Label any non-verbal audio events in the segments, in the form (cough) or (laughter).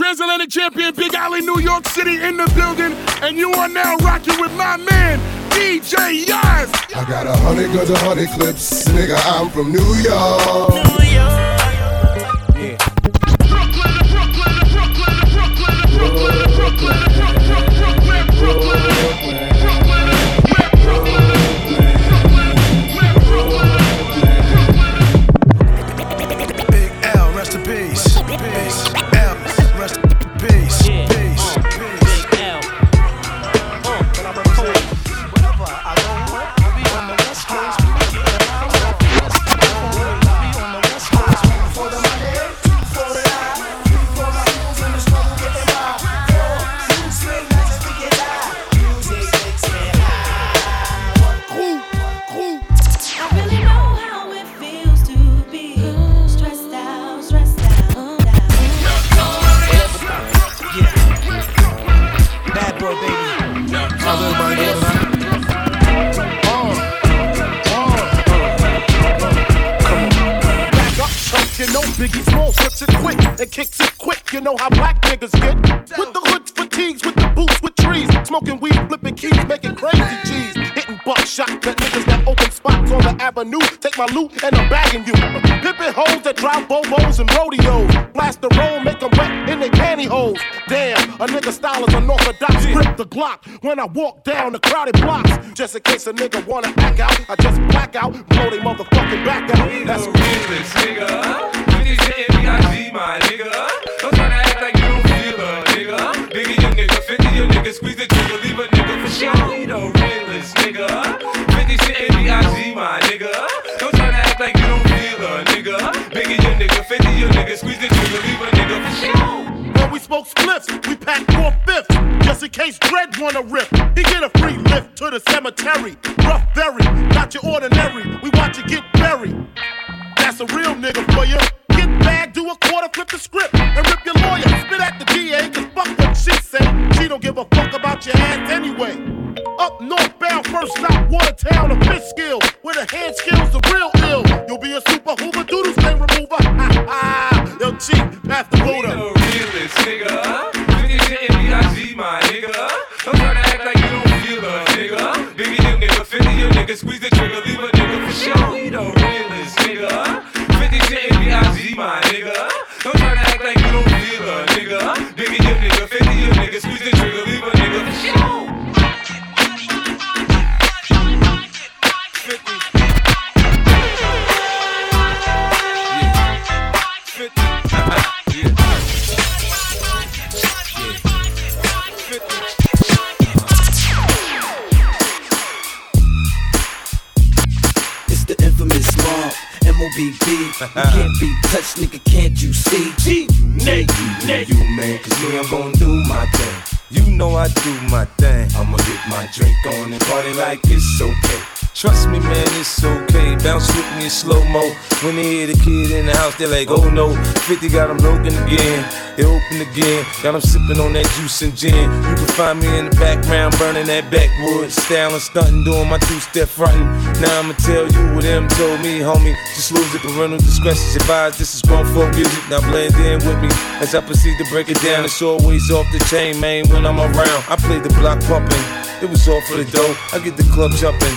transatlantic champion Big Ali, New York City in the building, and you are now rocking with my man, DJ Yaz. I got a hundred guns, a hundred clips, nigga. I'm from New York. When I walk down the crowded blocks. Just in case a nigga wanna don't give a fuck about your ass anyway. Up northbound, first stop, Watertown, a Fishkill. Where the hand skills are real ill. You'll be a super drink on and party like it's okay. Trust me, man, it's with me in slow mo. When they hear the kid in the house, they're like, oh no. 50 got them looking again. They open again. Got them sipping on that juice and gin. You can find me in the background, burning that backwood. Styling, stunting, doing my two step fronting. Now I'ma tell you what them told me, homie. Just lose it, parental discretion's advised. This is grown folk music. Now blend in with me as I proceed to break it down. It's always off the chain, man, when I'm around. I play the block pumping. It was all for the dough. I get the club jumping.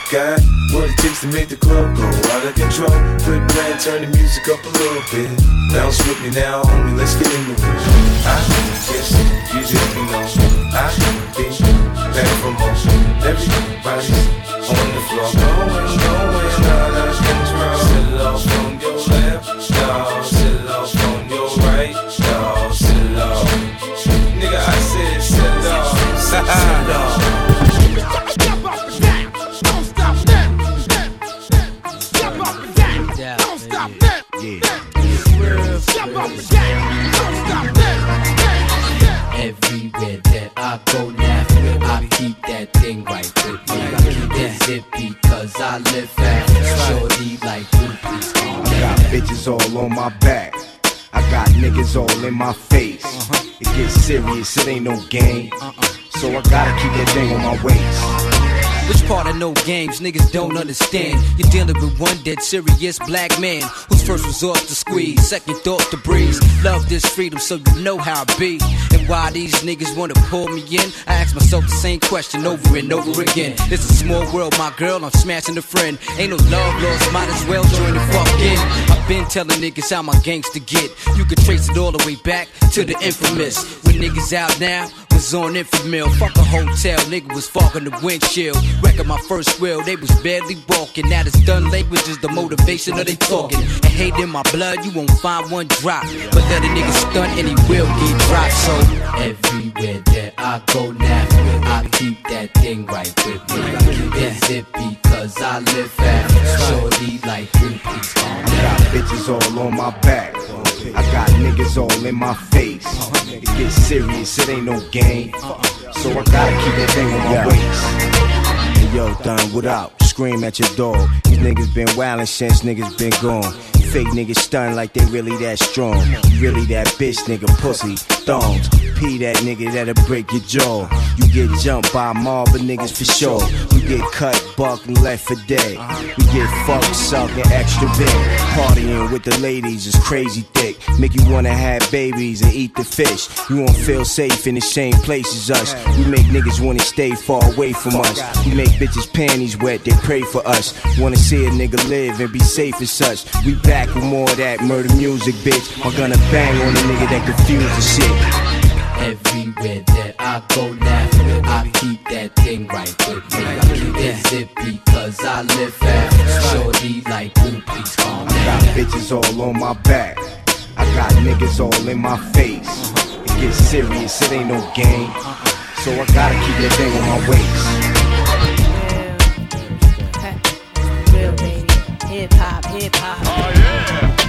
got what it takes to make the club go out of control. Quit playing, turn the music up a little bit. Bounce with me now, homie, let's get into it. I guess you just know I be back for more. Everybody's on the floor, going, going out of control. Serious, it ain't no game. So I gotta keep that thing. No games niggas don't understand? You're dealing with one dead serious black man whose first resort to squeeze, second thought to breeze. Love this freedom so you know how I be. And why these niggas wanna pull me in? I ask myself the same question over and over again. It's a small world, my girl, I'm smashing a friend. Ain't no love lost, might as well join the fuck in. I've been telling niggas how my gangster get. You can trace it all the way back to the infamous. When niggas out now, was on infamil. Fuck a hotel, nigga was fogging the windshield. Wrecking my first wheel, they was barely walking. Now this done language is the motivation of they talking. And hate in my blood, you won't find one drop. But let a nigga stunt and he will get dropped. So Everywhere that I go now, I keep that thing right with me. Is it because I live fast? Shorty like groupies call I got bitches all on my back. I got niggas all in my face. It gets serious, it ain't no game. So I gotta keep that thing on my waist. Yo, done, what up? Scream at your dog. These niggas been wildin' since niggas been gone. Fake niggas stun like they really that strong. Really that bitch nigga, pussy, thongs. Pee that nigga that'll break your jaw. You get jumped by of niggas for sure. We get cut, buck, and left for dead. We get fucked, sucked, and extra big. Partying with the ladies is crazy thick. Make you wanna have babies and eat the fish. You won't feel safe in the same place as us. We make niggas wanna stay far away from us. We make bitches panties wet, they pray for us. Wanna see a nigga live and be safe as such. We back with more of that murder music, bitch. I'm gonna bang on a nigga that confuse the shit. Everywhere that I go now, I keep that thing right with me. Is it because I live fast? Shorty like groupies call I got bitches all on my back. I got niggas all in my face. It gets serious, it ain't no game. So I gotta keep that thing on my waist. Hip hop, hip hop. Oh yeah.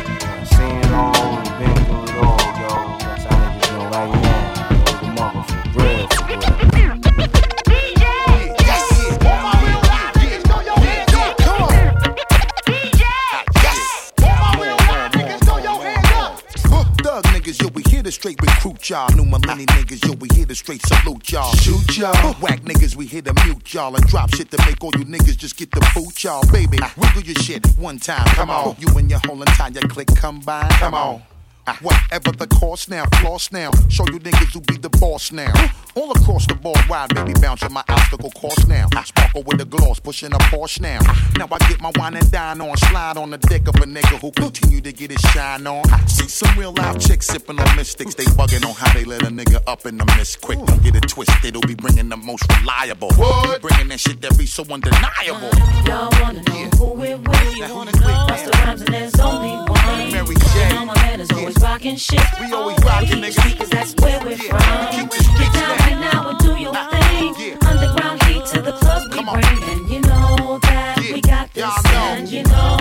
Straight recruit y'all. New millennial niggas, yo, we here to straight salute y'all. Shoot y'all. Whack niggas, we here to mute y'all and drop shit to make all you niggas just get the boot y'all. Baby, wiggle your shit one time. Come on. You and your whole entire click combine. Come on. Ah, Whatever the cost now, floss now. Show you niggas who be the boss now. All across the board, wide baby, bouncing my obstacle course now. I sparkle with the gloss, pushing a Porsche now. Now I get my wine and dine on, slide on the dick of a nigga who continue to get his shine on. See some real live chicks sipping on mystics. They bugging on how they let a nigga up in the mist quick. Don't get it twisted, it'll be bringing the most reliable. What? Bringing that shit that be so undeniable. Y'all wanna know who we're with? Bust the rhymes and there's only one. Mary J. You my man is always rocking shit. We always rocking, nigga. that's where we're Yeah, from. Get down right now and do your thing. yeah. Underground heat to the clubs we bring. And you know that Yeah, we got this. And you know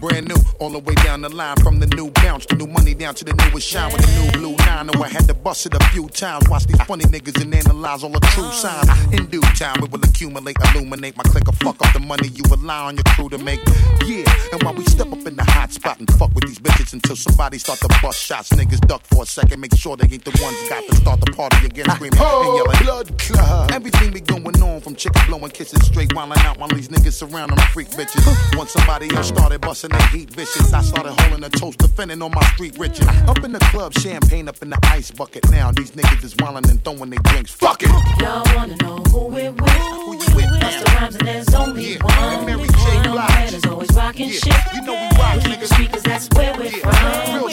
Brand new, all the way down the line from the new bounce, the new money down to the newest shine with the new blue nine. Know I had to bust it a few times. Watch these funny niggas and analyze all the true oh. signs. In due time, it will accumulate, illuminate my clicker. Fuck up the money you rely on your crew to make. Yeah, and while we step up in the hot spot and fuck with these bitches until somebody start to bust shots, niggas duck for a second. Make sure they ain't the ones got to start the party again, ah, screaming and yelling blood club. Everything be going on from chicks blowing kisses straight wildin' out while these niggas surround them freak bitches. Once somebody else started busting their heat vicious, I started holding a toast, defending on my street riches. Up in the club, champagne up in the ice bucket. Now these niggas is wildin' and throwing their drinks. Fuck it. Y'all wanna know who we're with? Who you with Bust the now? rhymes and there's only Yeah, one. and Mary J. You know my Blige. is always rocking Yeah, shit. you know we rock, We keep nigga. the speakers, that's where we're Yeah, from. real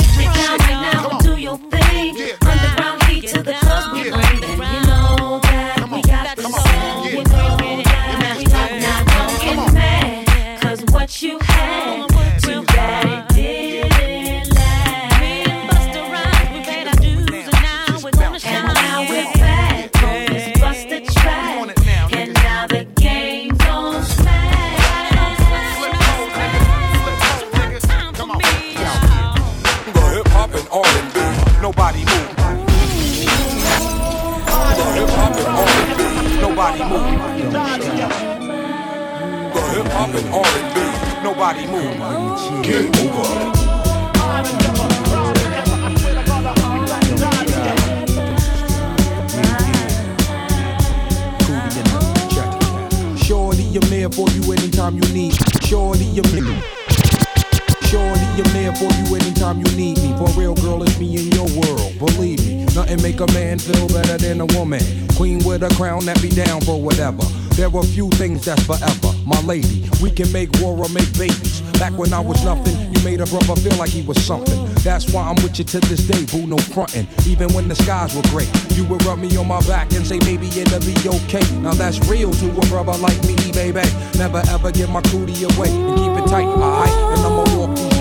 and R&B, nobody move. Get over. Shorty, I'm there for you anytime you need. Shorty, I'm there. I'm there for you anytime you need me. For real, girl, it's me in your world. Believe me, nothing make a man feel better than a woman. Queen with a crown that be down for whatever. There are few things that's forever. My lady, we can make war or make babies. Back when I was nothing, you made a brother feel like he was something. That's why I'm with you to this day, boo, no frontin'. Even when the skies were gray, you would rub me on my back and say, maybe it'll be okay. Now that's real to a brother like me, baby. Never ever give my cootie away and keep it tight, alright? And I'ma walk these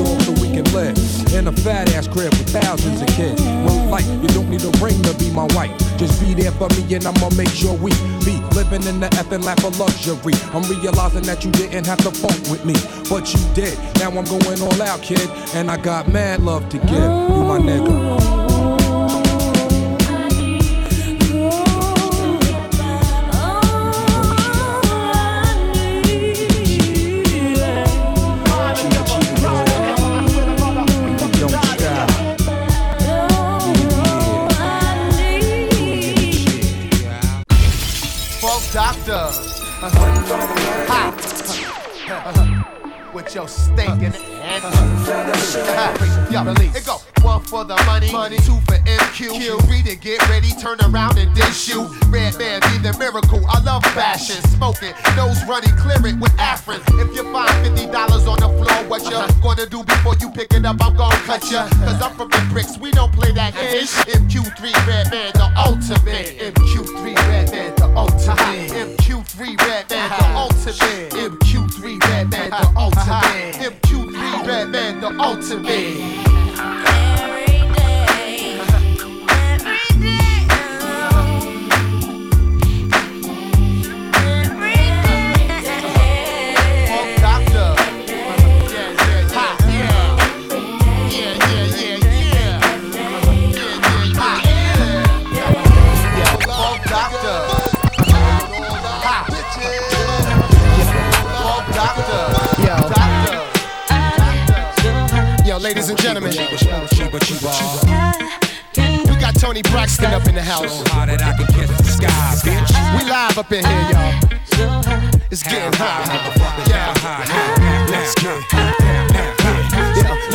live in a fat ass crib with thousands of kids. Well, like, you don't need a ring to be my wife. Just be there for me and I'ma make sure we be living in the effing lap of luxury. I'm realizing that you didn't have to funk with me, but you did. Now I'm going all out, kid, and I got mad love to give. You my nigga. Ha. With your stinking ass. Yo, release. It go one for the money, money. two for MQ, three to get ready, turn around and dish you. Redman be the miracle. I love fashion, smoking, nose running, clear it with Afrin. If you find fifty dollars on the floor, what you gonna do before you pick it up? I'm gonna cut ya. Cause I'm from the bricks, we don't play that game. MQ3 Redman, the ultimate. MQ3 Redman, the ultimate. MQ3 uh-huh. Redman, the ultimate. MQ3 Redman, the ultimate. MQ3 Redman, the ultimate. Ladies and gentlemen. We got Toni Braxton up in the house. We live up in here, y'all. It's getting hot. Yeah. Let's get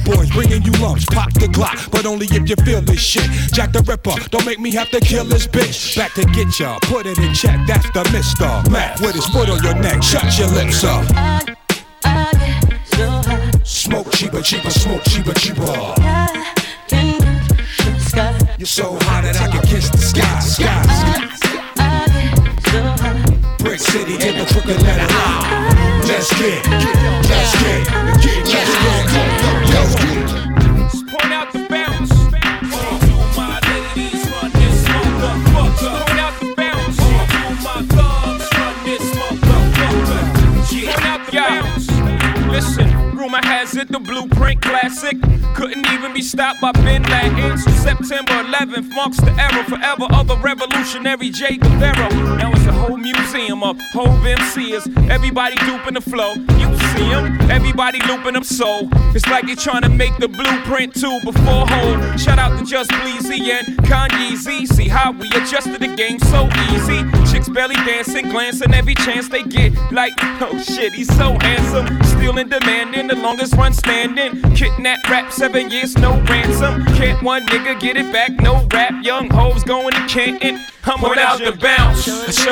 boys, bringing you lumps, pop the Glock. But only if you feel this shit. Jack the Ripper, don't make me have to kill this bitch. Back to get ya, put it in check. That's the Mister Mac with his foot on your neck. Shut your lips up. Smoke cheaper, cheaper, smoke cheaper, cheaper. You're so hot that I can kiss the sky, sky, sky. Brick City in the crooked letter I. Let's get, let's get, let's get, let's get. Out the bounce. Listen, rumor has it the blueprint classic couldn't even be stopped by Bin Laden. So September 11th marks the era forever of the revolutionary J. Guevara. Now it's a whole museum of Hove MCs. Everybody duping the flow. You see them, everybody looping them so. It's like they trying to make the blueprint too before Hove. Shout out to Just Bleezy and Kanye Z. See how we adjusted the game so easy. Chicks belly dancing, glancing every chance they get. Like, oh shit, he's so handsome. Still in demand in the longest run standing. Kidnap rap, seven years, no ransom. Can't one nigga get it back, no rap. Young hoes going to Canton. I'm without the bounce.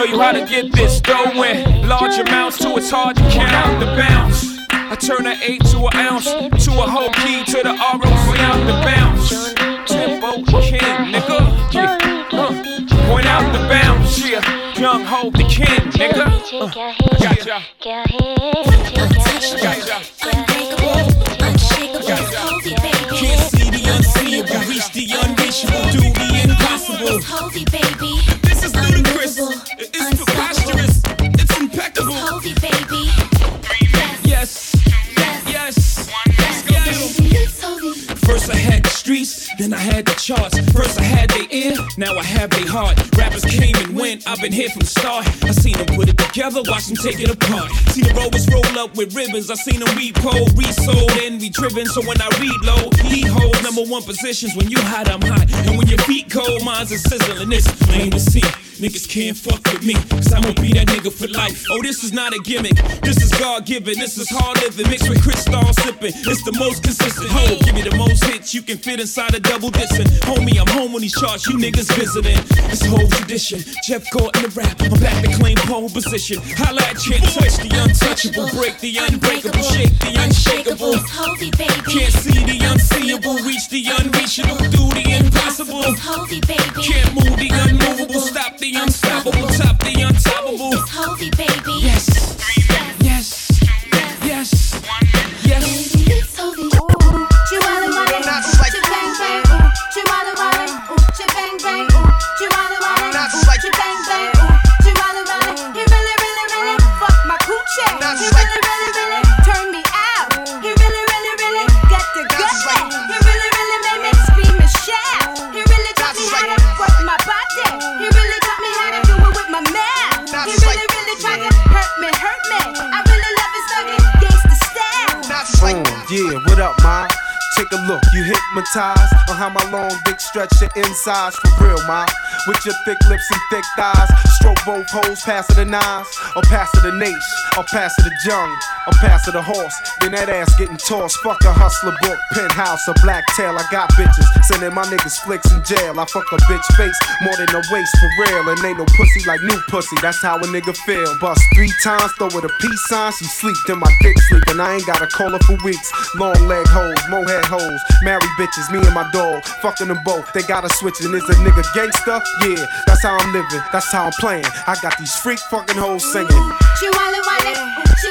I show you how to get this dough going. Large amounts to it's hard to count out the bounce. I turn an eight to an ounce, to a whole key to the ROC out the bounce. Tempo king, nigga. Yeah. Uh. Point out the bounce, yeah. young ho, the king, nigga. Uh, gotcha. Can't see the unseeable, reach the unreachable, do the impossible. This is ludicrous. It's preposterous. It's impeccable. Yes. Yes. Yes. First I had the streets, then I had the charts. First I had their ear, now I have their heart. Rappers came and went, I've been here from the start. I seen them put it together, watch them take it apart. See the rovers roll up with ribbons, I seen them repo, resold, and re-driven. So when I reload, he hold number one positions. When you hot, I'm hot. And when your feet cold, mine's are sizzling. It's plain to see. Niggas can't fuck with me, cause I'ma be that nigga for life. Oh, this is not a gimmick. This is God given. This is hard living. Mixed with crystal sipping. It's the most consistent. Hold, give me the most hits you can fit inside a double dissing. Homie, I'm home on these charts. You niggas visiting. This whole tradition. Jeff caught in the rap. I'm back to claim pole position. Holla at you, touch the untouchable. Break the unbreakable. Shake the unshakable. Can't see the unseeable. Reach the unreachable. Do the impossible. Can't move the unmovable. Stop the unstoppable. Top the untoppable. Yes. Yes. Hypnotized on how my long dick stretch your insides for real, ma. With your thick lips and thick thighs, stroke both holes, pass it the nines, or pass it the nace, or pass it the jung, or pass it the horse. Then that ass getting tossed. Fuck a hustler book, penthouse, a black tail. I got bitches sending my niggas flicks in jail. I fuck a bitch face more than a waist for real, and ain't no pussy like new pussy. That's how a nigga feel. Bust three times, throw it a peace sign. She sleep, then my dick sleep, and I ain't gotta call her for weeks. Long leg hoes, mohead hoes, married bitches, me and my dog, fucking them both. They gotta switch, and is a nigga gangster? Yeah, that's how I'm living, that's how I'm playing. I got these freak fucking hoes singing. She wale, ooh, she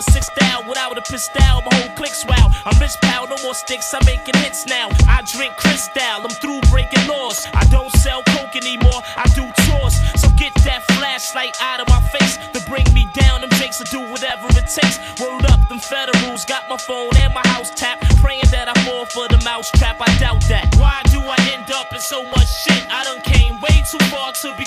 With six style without a pistol, my whole clique's wow. I'm rich pal, no more sticks, I'm making hits now. I drink crystal, I'm through breaking laws. I don't sell coke anymore, I do tours. So get that flashlight out of my face to bring me down. Them jakes will do whatever it takes. Word up, them federals got my phone and my house tapped. Praying that I fall for the mouse trap, I doubt that. Why do I end up in so much shit? I done came way too far to be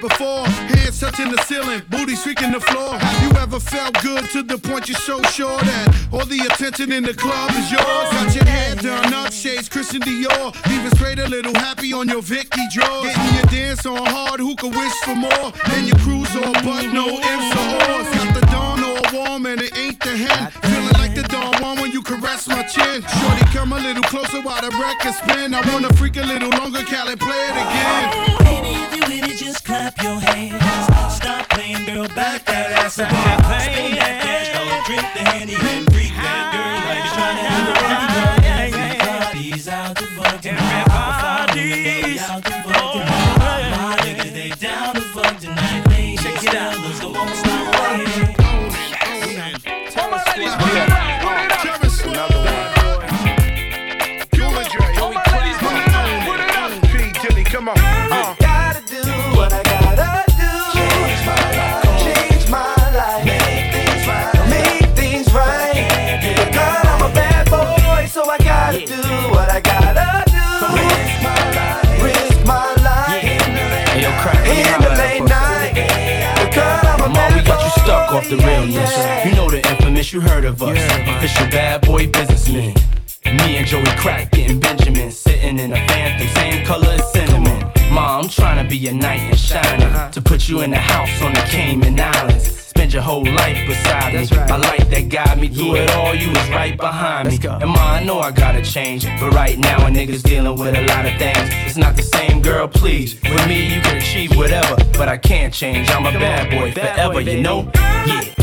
before. Hands touching the ceiling, booty streaking the floor. Have you ever felt good to the point you're so sure that all the attention in the club is yours? Got your hair done up, shades Christian Dior. Leaving straight a little happy on your Vicky drawers. Getting your dance on hard, who could wish for more? And your cruise all but no ifs or ors. Got the dawn all warm and it ain't the hen. Feeling like the dawn one when you caress my chin. Shorty, come a little closer while the record spin. I wanna freak a little longer, Cali, play it again. Clap your hands. Stop playing, girl, back that ass up. Know the infamous, you heard of us. Official bad boy businessman. Me and Joey Crack getting Benjamin, sitting in a phantom, same color as cinnamon. Mom, I'm trying to be a knight in shining, to put you in the house on the Cayman Islands. Spend your whole life beside me. My light that got me through it all, you was right behind me. And ma, I know I gotta change, but right now a nigga's dealing with a lot of things. It's not the same, girl, please. With me, you can achieve whatever, but I can't change. I'm a bad boy forever, you know? Yeah.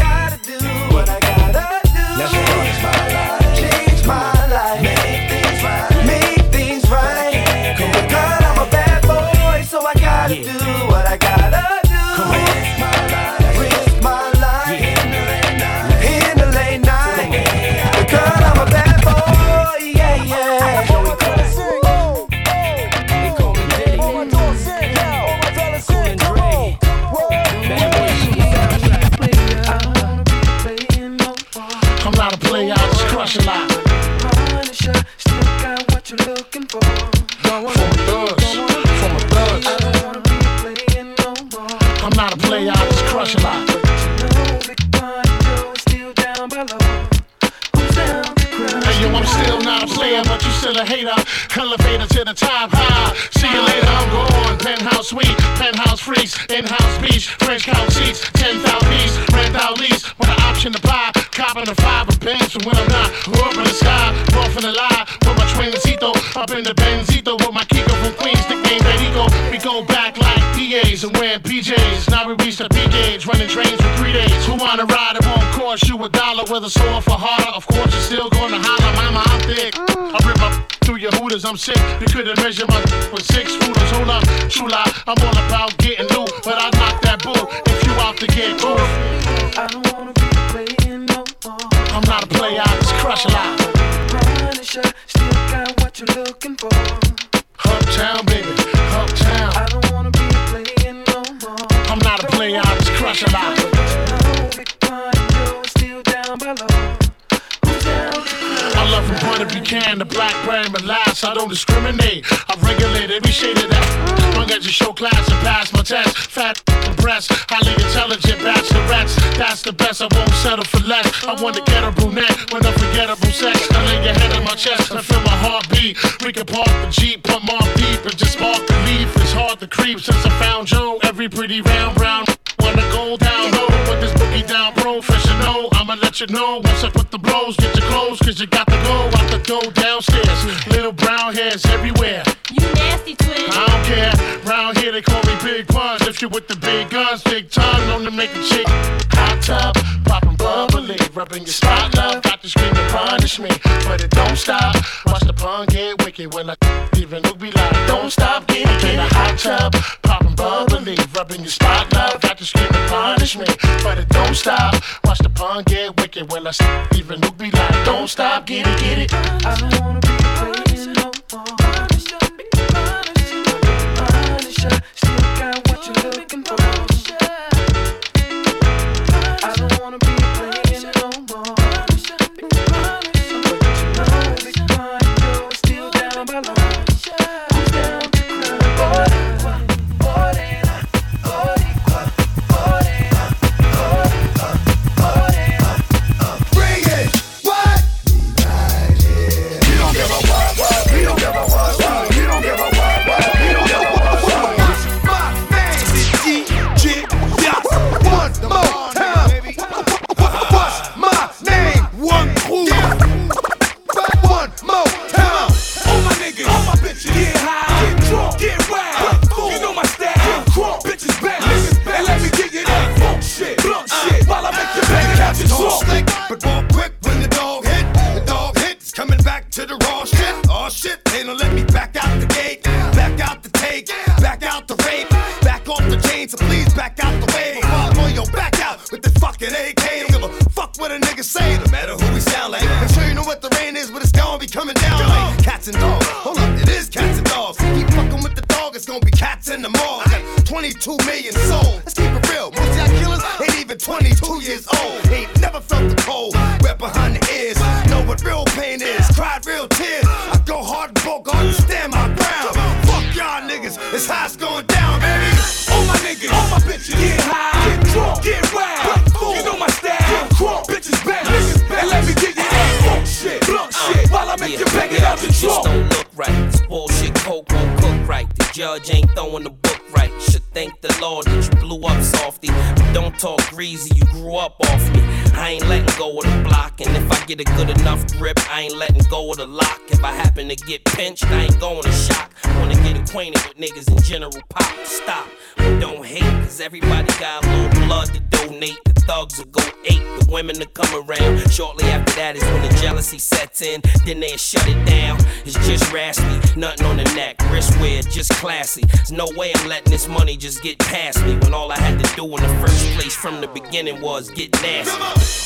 Elevator to the top high. See you later, I'm gone. Penthouse suite, penthouse freaks, in-house beach, French count seats, 10,000 piece, rent out lease, with an option to buy. Copping the five of bands from when I'm not. Up in the sky, off in the lie, with my twincito, up in the Benzito, with my Kiko from Queens, nickname Perico. We go back like PAs and wearing PJs. Now we reach the P gauge, running trains for three days. Who wanna ride? It won't cost you a dollar, whether sore for harder. Of course, your hooters. I'm sick. You couldn't measure my with six footers. Hold up, true lie. I'm all about getting loot, but I knock that boo if you out to get cool. I don't wanna be playing no more. I'm not a player, I just crush a lot. Punisher, still got what you're looking for. Uptown, baby, uptown. I don't wanna be playing no more. I'm not a player, I just crush a lot. I from point of view can the black brand, last I don't discriminate. I regulate every shade of that. Long as you show class and pass my test. Fat breasts, highly intelligent bachelorettes. That's the best. I won't settle for less. I want to get a brunette with unforgettable sex. I lay your head on my chest and feel my heartbeat. We can park the jeep, put more deep, and just spark the leaf. It's hard to creep since I found Joe. Every pretty round brown wanna go down professional. You know once I put the blows. Get your clothes, cause you got to go out the door downstairs. Little brown hairs everywhere. You nasty twin. I don't care. Round here they call me Big Puns. If you with the big guns, big time, known to make a chick hot tub, popping bubbly, rubbing your spot love. Got to scream and punish me, but it don't stop. Watch the pun get wicked when I even look be like, don't stop, get it, get a hot tub, popping bubbly, rubbing your spot love. Got to scream and punish me, but it don't stop. Watch the pun get wicked when I even look be like, don't stop, get it, get it. I don't wanna be classy. There's no way I'm letting this money just get past me when all I had to do in the first place from the beginning was get nasty.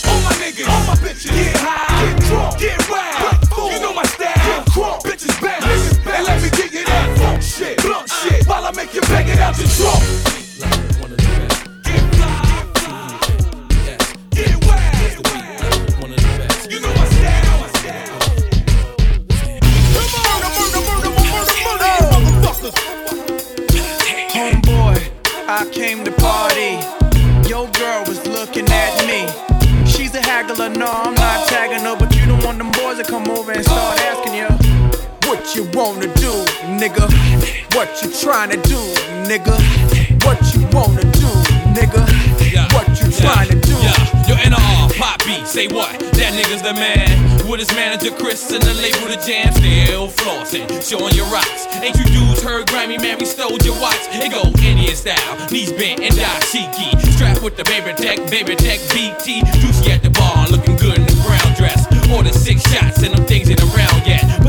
All my niggas, all my bitches, get high, get drunk, get wild. Trying to do, nigga. What you wanna do, nigga. What you trying to do. Yeah, yo, NR, pop beat, say what? That nigga's the man. With his manager Chris and the label the jam, still flossing, showing your rocks. Ain't you dudes heard Grammy, man? We stole your watch. It go Indian style, knees bent and dashiki. Strapped with the baby tech, baby tech BT. Juicy at the bar, looking good in the brown dress. Ordered six shots and them things ain't around yet.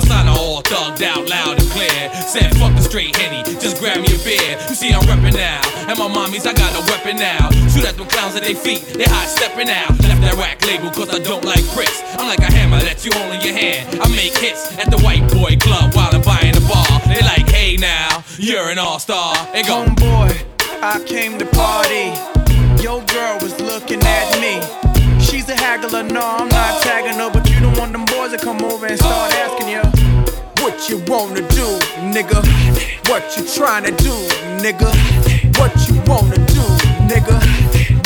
All thugged out loud and clear. Said fuck the straight henny, just grab me a beer. You see I'm reppin' now, and my mommies I got a weapon now. Shoot at them clowns at their feet, they hot stepping out. Left that rack label cause I don't like bricks. I'm like a hammer that you hold in your hand. I make hits at the white boy club while I'm buying the bar. They like, hey now, you're an all star. They go, Homeboy, I came to party. Your girl was looking at me. She's a haggler, no, I'm not tagging her, but you don't want them boys to come over and start asking you. What you wanna do, nigga? What you tryna do, nigga? What you wanna do, nigga?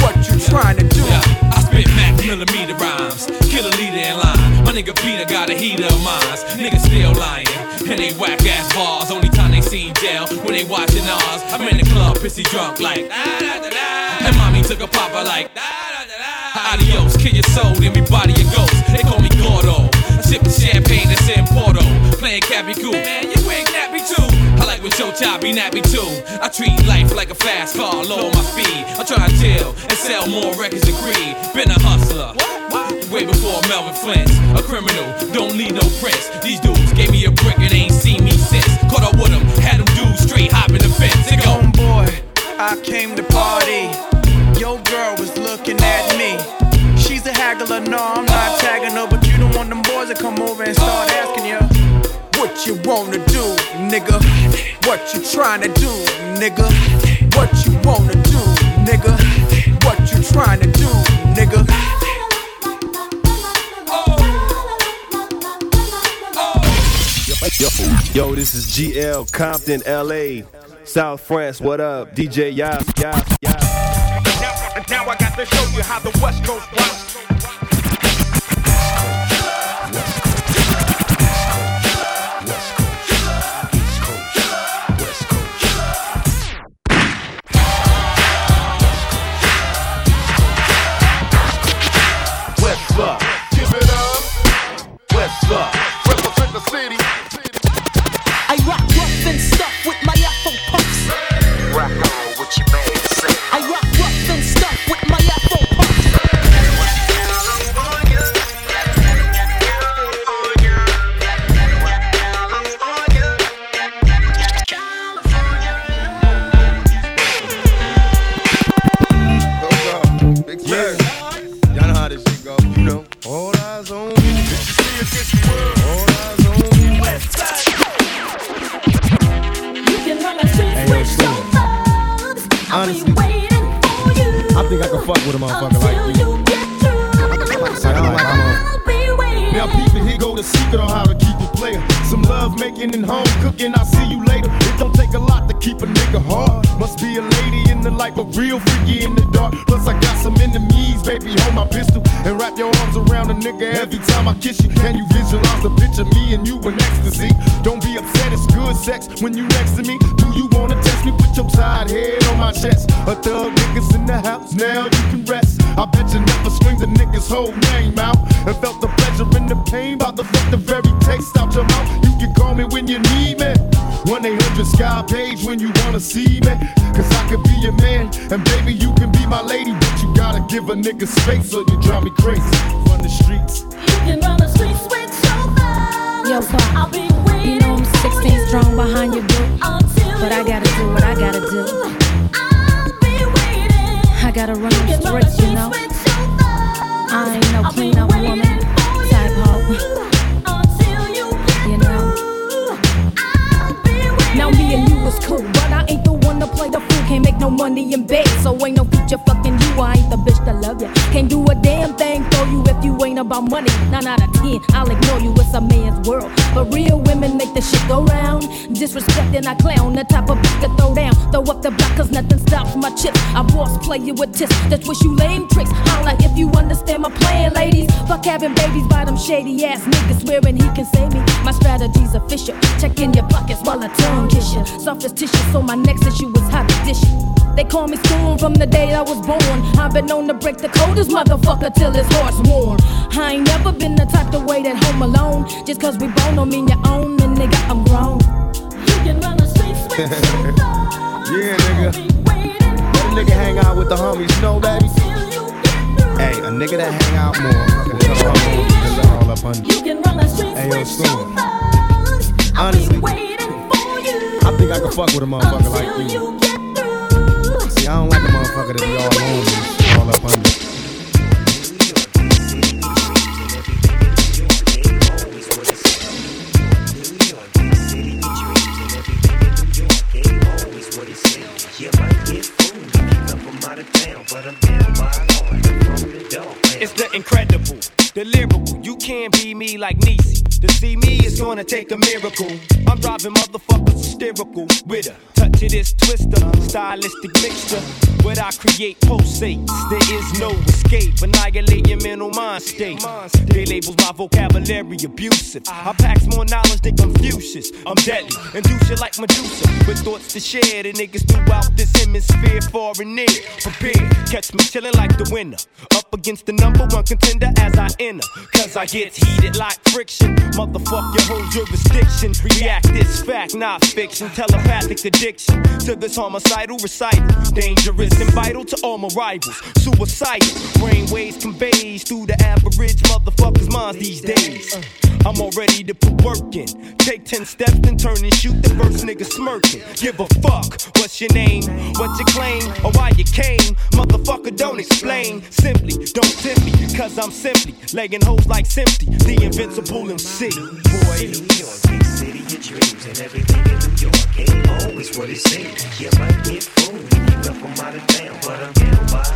What you tryna do? Yeah, I spit Mac millimeter rhymes, kill a leader in line. My nigga Peter got a heater of mines. Niggas still lying, and they whack ass bars. Only time they see jail when they watching ours. I'm in the club, pissy drunk like. "Ah, da, da, da." And mommy took a popper like. "Ah, da, da, da." Adios, kill your soul, then me body your ghost. They call me Gordo. That's in Porto. Cappy Cool. Man, you ain't nappy too. I like when Chop be nappy too. I treat life like a fast car, lower my speed. I try to chill and sell more records than Creed. Been a hustler. Way before Melvin Flint, a criminal, don't need no prints. These dudes gave me a brick and ain't seen me since. Caught up with them, had them dudes straight hopping the fence. They go, Homeboy, I came to party. Your girl was looking at me. She's a haggler, no, I'm not tagging her, but you don't want them boys to come over and start asking you. What you wanna do, nigga? What you tryna do, nigga? What you wanna do, nigga? What you tryna do, nigga? Yo, yo, this is GL Compton, LA, South France. What up, DJ Yas, Yas, Yas. Now, now I got to show you how the West Coast works. Give a ain't no future fucking you. I ain't the bitch that love you. Can't do a damn thing for you if you ain't about money. Nine out of ten, I'll ignore you. It's a man's world, but real women make the shit go round. Disrespecting I clown, the type of bitch to throw down. Throw up the block, cause nothing stops my chips. I boss play you with tips. That's wish you lame tricks. Holla if you understand my plan, ladies. Fuck having babies by them shady ass niggas, swearing he can save me. My strategy's official. Check in your pockets while I tongue kiss you. Soft as tissue, so my next issue was how to dish. They call me Spoon from the day I was born. I've been known to break the coldest motherfucker till his heart's warm. I ain't never been the type to wait at home alone. Just cause we born don't mean you own me, nigga. I'm grown. You can run the streets (laughs) with Yeah, nigga. Let a nigga hang out with the homies, you know, baby. Hey, a nigga that hang out more. Cause all, cause all up under. You can run the streets Hey, yo, with Spoon. Honestly, I think I can fuck with a motherfucker like you. I don't like a motherfucker that be all on me, all up under. It's the incredible, the lyrical. You can't be me like Niecy. To see me is gonna take a miracle. I'm driving motherfuckers hysterical with a touch of this twister, stylistic mixture. What I create pulsates. There is no escape. Annihilate your mental mind state. They labels my vocabulary abusive. I packs more knowledge than Confucius. I'm deadly and do like Medusa with thoughts to share. The niggas throughout this hemisphere, far and near. Prepare, catch me chilling like the winner. Up against the number one contender as I enter. Cause I get heated like friction. Motherfuck your whole jurisdiction. React this fact, not fiction. Telepathic addiction to this homicidal recital. Dangerous and vital to all my rivals. Suicidal. Brainwaves conveys through the average motherfucker's minds these days. I'm all ready to put work in. Take 10 steps, and turn and shoot the first nigga smirking. Give a fuck, what's your name? What you claim, or why you came? Motherfucker, don't explain. Simply, don't tempt me, cause I'm simply legging hoes like Simply, the invincible MC. Boy, New York, big city of dreams and everything in New York ain't always what it seems. You might get fooled if you come from out of town, but I'm down by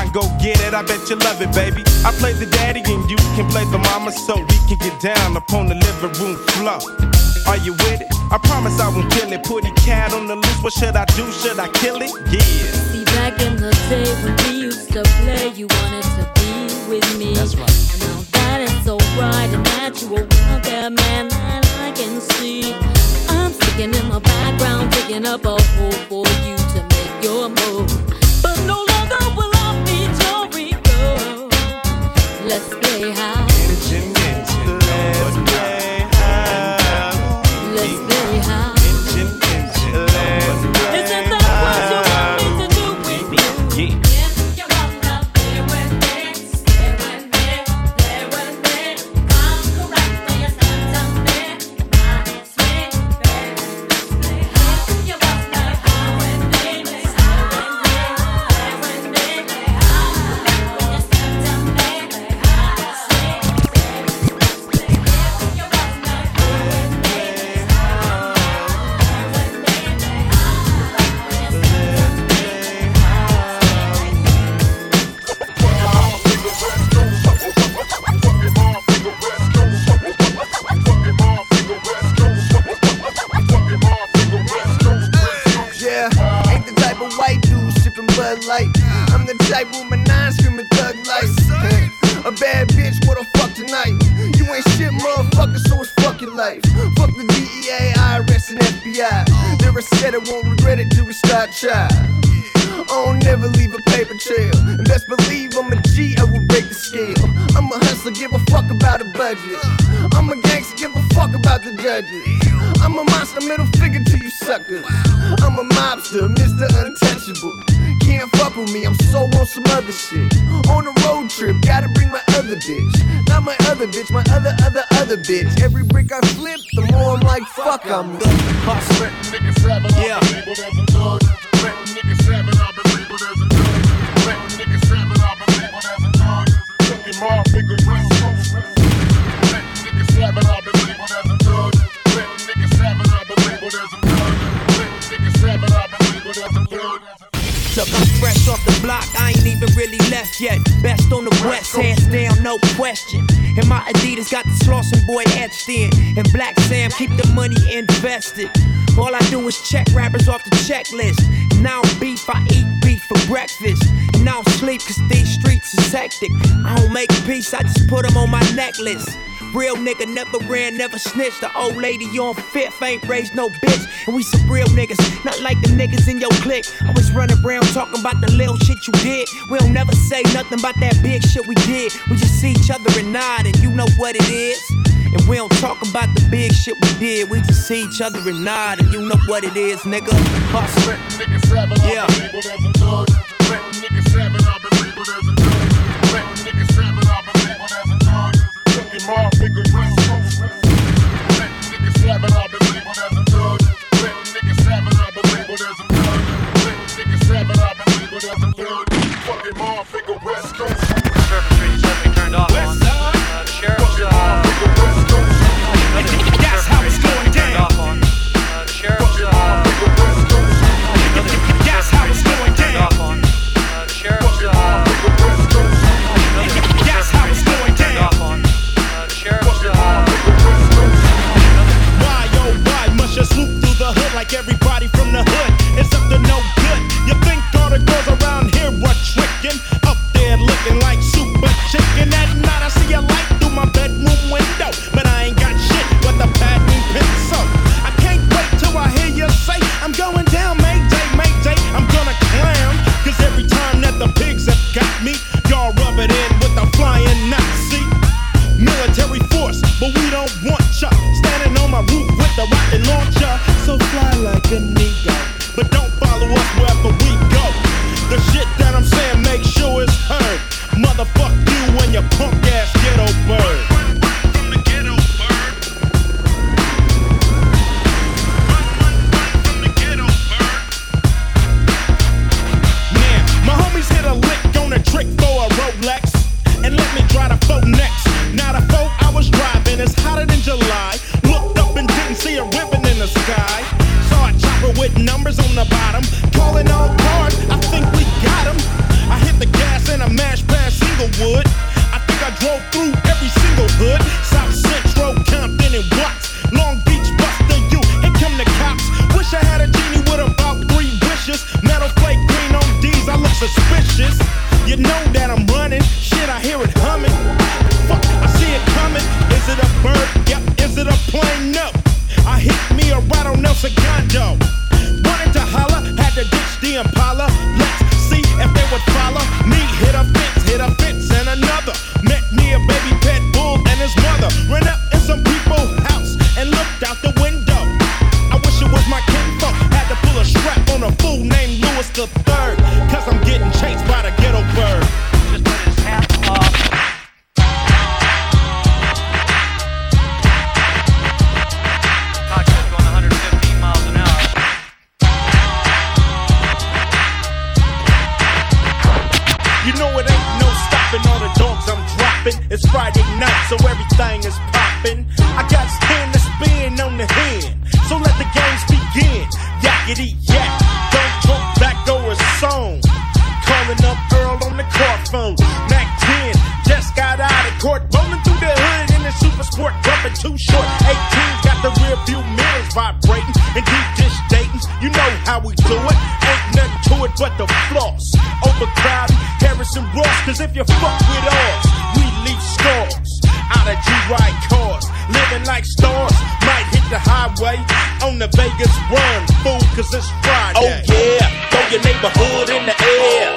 I go get it, I bet you love it, baby. I play the daddy and you can play the mama so we can get down upon the living room floor. Are you with it? I promise I won't kill it. Put a cat on the loose, what should I do? Should I kill it? Yeah. See, back in the day when we used to play, you wanted to be with me. That's right. And now that it's so bright and natural, out there, man, that I can see. I'm sticking in my background, taking up a hole for you to make your move. Let's play high. Life. Fuck the DEA, IRS, and FBI. They're a set won't regret it till we start try. I don't never leave a paper trail. And best believe I'm a G, I will break the scale. I'm a hustler, give a fuck about a budget. I'm a gangster, give a fuck about the judges. I'm a monster, middle figure to you suckers. I'm a mobster, Mr. Untouchable. Can't fuck with me, I'm so on some other shit. On a road trip, gotta bring my other bitch. Not my other bitch, my other, other, other bitch. Every brick I flip, the more I'm like, fuck, I'm hustling. Yeah. Look, I'm fresh off the block, I ain't even really left yet. Best on the west, hands down, no question. And my Adidas got the Slauson boy etched in. And Black Sam keep the money invested. All I do is check rappers off the checklist. Don't beef, I eat beef for breakfast. And I don't sleep cause these streets is hectic. I don't make peace, I just put them on my necklace. Real nigga never ran, never snitched. The old lady on fifth ain't raised no bitch. And we some real niggas, not like the niggas in your clique. Always running around talking about the little shit you did. We don't never say nothing about that big shit we did. We just see each other and nod, and you know what it is. And we don't talk about the big shit we did. We just see each other and nod, and you know what it is, nigga. Yeah. That's It's Friday night, so everything is popping. I got stand to spin on the hand, so let the games begin. Yakety yak, don't talk back or a song. Calling up Earl on the car phone. Mack 10 just got out of court, rolling the hood in the super sport, jumping too short. 18 got the rear view mirrors vibrating and deep dish dating. You know how we do it. Ain't nothing to it but the floss. Overcrowded, Harrison Ross, cause if you fuck with us, we leave scars. Out of G-Ride cars, living like stars. Might hit the highway on the Vegas run, fool, cause it's Friday. Oh yeah, throw your neighborhood in the air.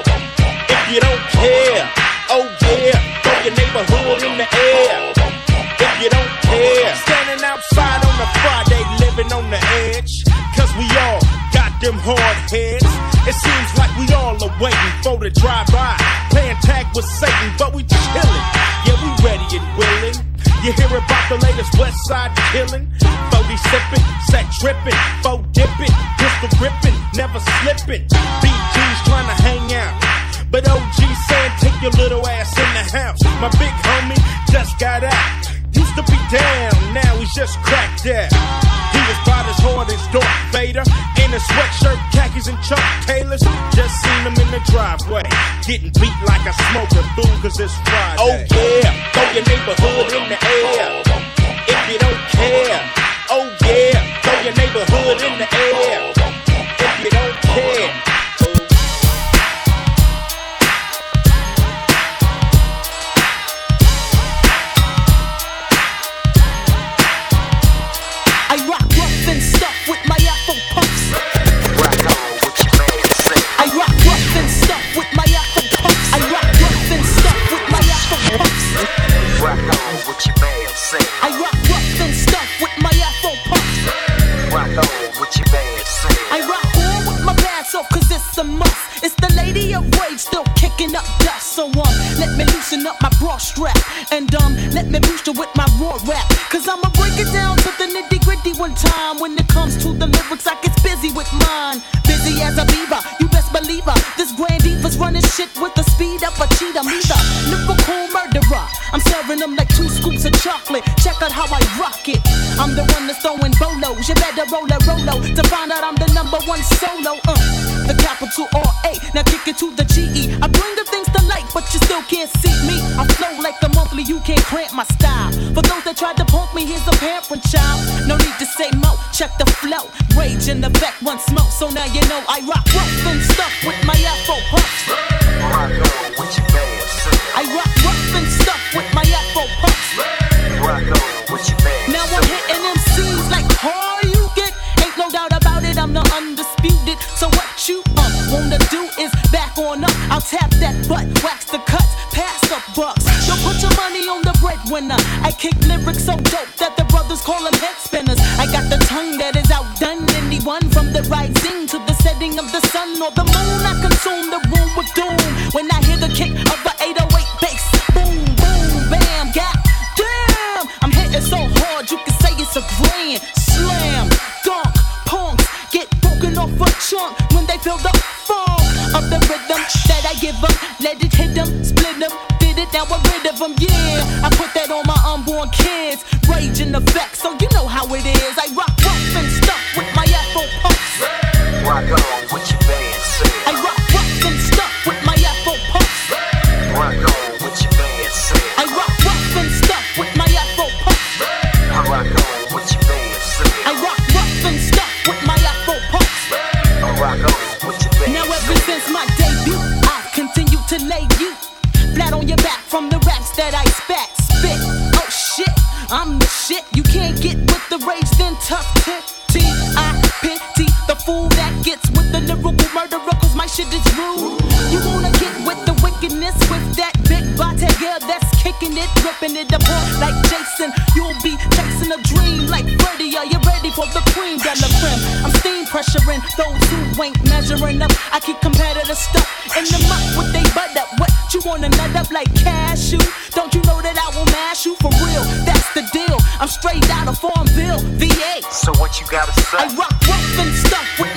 If you don't care, oh yeah, your neighborhood in the air. If you don't care, standing outside on a Friday, living on the edge. Cause we all got them hard heads. It seems like we all are waiting for the drive-by. Playing tag with Satan, but we chillin'. Yeah, we ready and willing. You hear about the latest West Side killing? 40 sippin', set trippin', foe dippin', pistol grippin', never slippin'. BG's trying to hang out. But OG saying take your little ass in the house. My big homie just got out. Used to be down, now he's just cracked out. He was about as hard as Darth Vader. In a sweatshirt, khakis, and Chuck Taylors. Just seen him in the driveway. Getting beat like a smoker, fool, cause it's Friday. Oh yeah, throw your neighborhood in the air. If you don't care. Oh yeah, throw your neighborhood in the air. If you don't care. It's a must. It's the lady of rage still kicking up dust. So um, let me loosen up my bra strap and um, let me boost you with my raw rap. Cause I'ma break it down to the nitty gritty one time. When it comes to the lyrics, I get busy with mine. Busy as a beaver, you best believe her. This grand diva's running shit with the speed of a cheetah. Me the lyrical murder I'm serving them like two scoops of chocolate. Check out how I rock it. I'm the one that's throwing bolos. You better roll a rolo to find out I'm the number one solo. Uh, the capital R A. Now kick it to the G E. I bring the things to light, but you still can't see me. I flow like the monthly, you can't cramp my style. For those that tried to punk me, here's a parent child. No need to say mo, check the flow. Rage in the back, one smoke, so now you know I rock rough and stuff with my Afro puffs. I rock Now I'm hitting MCs like hard you get. Ain't no doubt about it, I'm the undisputed. So what you um wanna do is back on up. I'll tap that butt, wax the cuts, pass the bucks. Yo, put your money on the breadwinner. I kick lyrics so dope that the brothers call them head spinners. I got the tongue that is outdone anyone from the rising to the setting of the sun or the moon. I consume the room with doom when I hear the kick of when they feel the funk of the rhythm that I give them. Let it hit them, split them, did it, now we're rid of them. Yeah, I put that on my unborn kids. Rage in effect, so you know how it is. I rock rough and stuff with my Afro puffs. Rock on the lyrical murderer, cause my shit is rude. You wanna get with the wickedness with that big body girl that's kicking it, ripping it apart like Jason. You'll be chasing a dream like Freddy. Are you ready for the queen, Della Prim? I'm steam pressuring those who ain't measuring up. I keep competitive stuff in the muck with they butt up. What you wanna nut up like cashew? Don't you know that I will mash you for real? That's the deal. I'm straight out of Farmville, VA. So what you gotta say? I rock rough and stuff with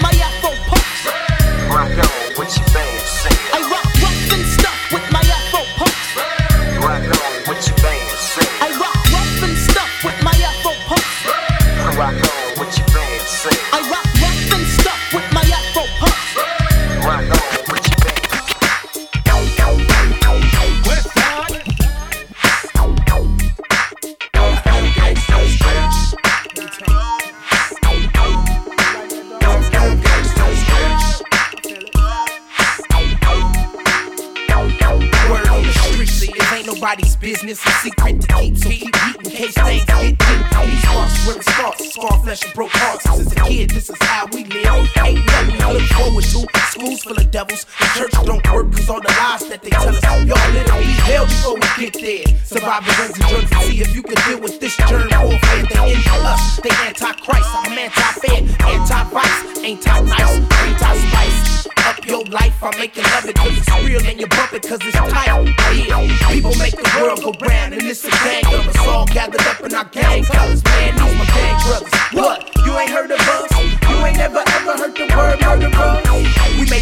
business. A secret to keep, so keep heat in case things get deep. These sparks where it starts, scar flesh and broke hearts. Since a kid, this is how we live. Ain't nothing to look forward to. Schools full of devils, and church don't work cause all the lies that they tell us. Y'all literally hell before we get there. Surviving runs and drugs see if you can deal with this germ warfare. They into us, they anti-Christ. I'm anti-fan, anti-vice, ain't nice, anti-spice. Your life, I make making love it cause it's real and you bump it cause it's tight. Yeah, people make the world go round and it's a gang of us all gathered up in our gang colors. Man, these my gang brothers. What? You ain't heard of us? You ain't never ever heard the word murderer? We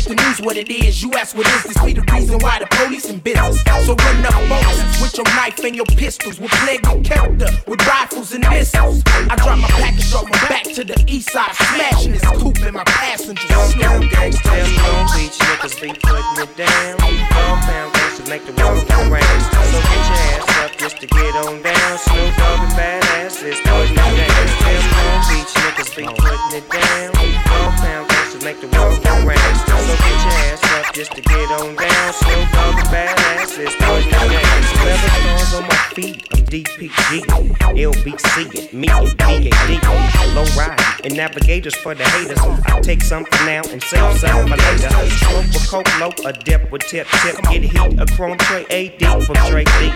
make the news what it is. You ask what is this? Be the reason why the police in business. So run up boats with your knife and your pistols, with plague and character, with rifles and missiles. I drop my package off my back to the east side, smashing this coupe in my passenger. Downtown gangsters, Long Beach niggas be putting it down. Gangsters make the world go round. So get your ass up just to get on down. Snoop Dogg and Bad Azz just to get on down. Snoop Dogg the Bad Azz is putting it down. Seven stars on my feet, I'm DPG. LBC me and BAD. And navigators for the haters. I take something now and sell some for later. Smoke with coke low, a dip with tip tip. Get heat, a chrome tray AD from Trey D's.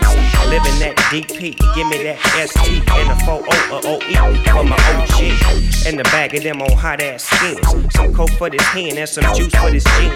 Living that DP, give me that ST and a 4 O or OE for my OG. And the bag of them on hot ass skins. Some coke for this hand and some juice for this gin.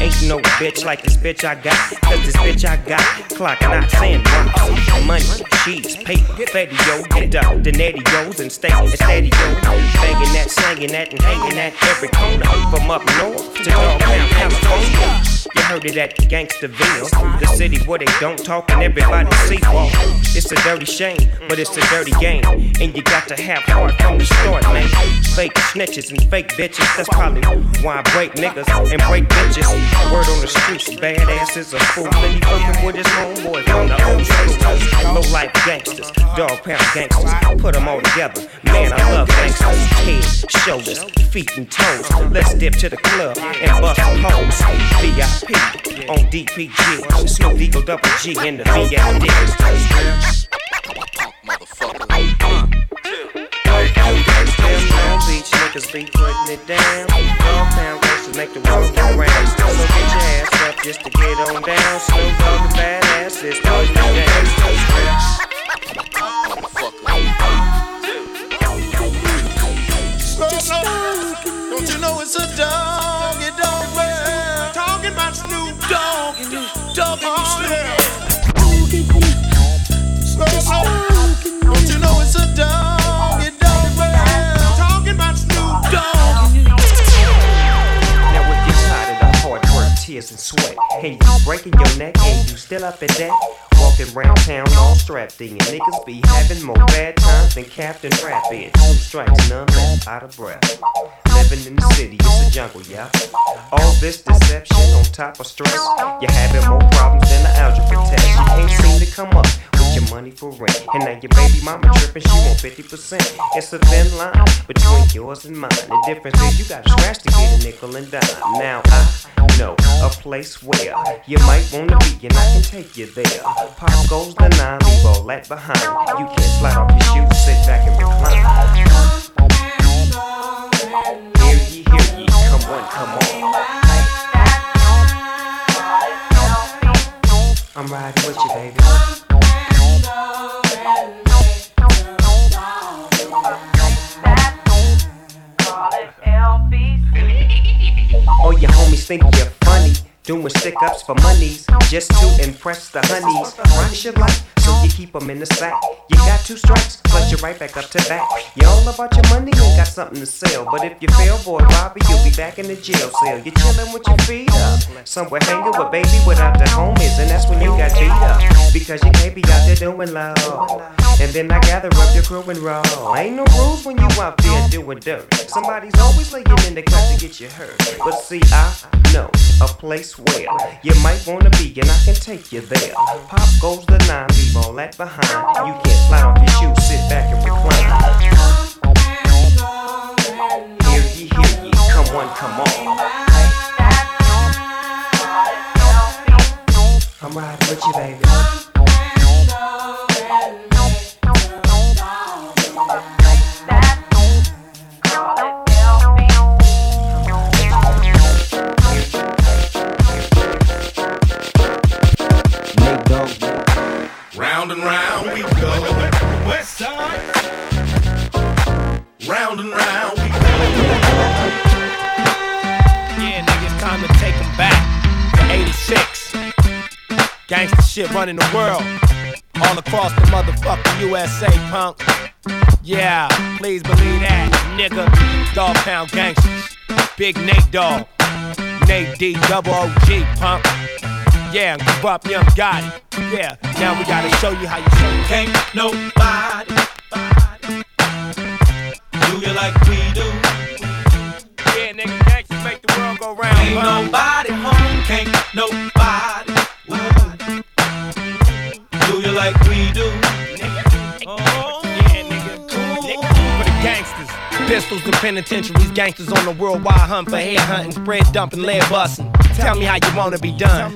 Ain't no bitch like this bitch I got. Cause this bitch I got, clock not drops. Money, cheese, paper, fetty yo, get up, netty and stay and steady yo. Banging that, slanging that, and hanging that every corner. From up north to Dogtown, California. You heard it at Gangsterville, the city where they don't talk and everybody see walk. It's a dirty shame, but it's a dirty game. And you got to have heart from the start, man. Fake snitches and fake bitches, that's probably why I break niggas and break bitches. Word on the streets, Bad Azz is a fool. And he fucking with his homeboy from the old school. Low life gangsters, dog pound gangsters, put them all together. Man, I love gangsters. Head, shoulders, feet, and toes. Let's dip to the club and bust hoes. VIP on DPG, Snoop Eagle Double G in the VIP. Long Beach niggas be putting it down. Dog pound make the world go round. So get your ass up just to get on down. Snoop Dogg and Bad Azz is putting it Don't you know it's a dog? It don't wear. Talking about Snoop Dogg and you, dog and you, Snoop. Slow, slow. Don't you know it's a dog? Tears and sweat, and you breaking your neck and you still up in that, walking round town all strapped in, niggas be having more bad times than Captain Rapid. Two strikes, none left, out of breath. Living in the city, it's a jungle, yeah. All this deception on top of stress, you're having more problems than the algebra test. You can't seem to come up with your money for rent, and now your baby mama tripping, she want 50%. It's a thin line between yours and mine. The difference is you got to scratch to get a nickel and dime. Now I know a place where you might wanna be, and I can take you there. Pop goes the nine, leave all that behind. You can slide off your shoes, sit back and recline. Hear ye, hear ye, come on, come on. I'm riding with you, baby. Oh, your homies think you're. Doing stick ups for monies just to impress the honeys. Rush your life, so you keep 'em in the sack. You got two strikes, plus you're right back up to bat. You all about your money and got something to sell. But if you fail, boy, Robbie, you'll be back in the jail cell. You're chilling with your feet up. Somewhere hanging with baby without the homies, and that's when you got beat up. Because you can't be out there doing love. And then I gather up your crew and roll. Ain't no rules when you out there doing dirt. Somebody's always laying in the cut to get you hurt. But see, I know a place where you might wanna be, and I can take you there. Pop goes the nine, leave all that behind. You can slide off your shoes, sit back and recline. Hear ye, hear ye, come on, come on. I'm riding with you, baby. Round and round we go. West side. Round and round we go. Yeah, nigga, it's time to take them back to 86. Gangsta shit running the world. All across the motherfucking USA, punk. Yeah, please believe that, nigga. Dog Pound Gangsters. Big Nate Dogg. Nate D, double OG, punk. Yeah, up, young Gotti. Yeah, now we gotta show you how you show you. Can't nobody do you like we do. Yeah, nigga, gangsters make the world go round. Ain't punk. nobody home, can't nobody do you like we do. Oh, yeah, nigga. Nigga, For the gangsters. Pistols to penitentiaries, gangsters on the worldwide hunt for head hunting, spread dumping, lead busting. Tell me how you wanna be done.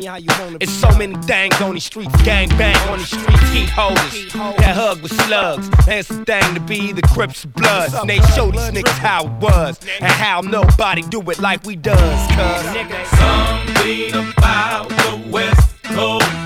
It's so many things on these streets, gang bang on these streets, heat holders. That hug with slugs, that's the thing to be the Crips of Bloods. And they show these niggas how it was, and how nobody do it like we does, cuz. Something about the West Coast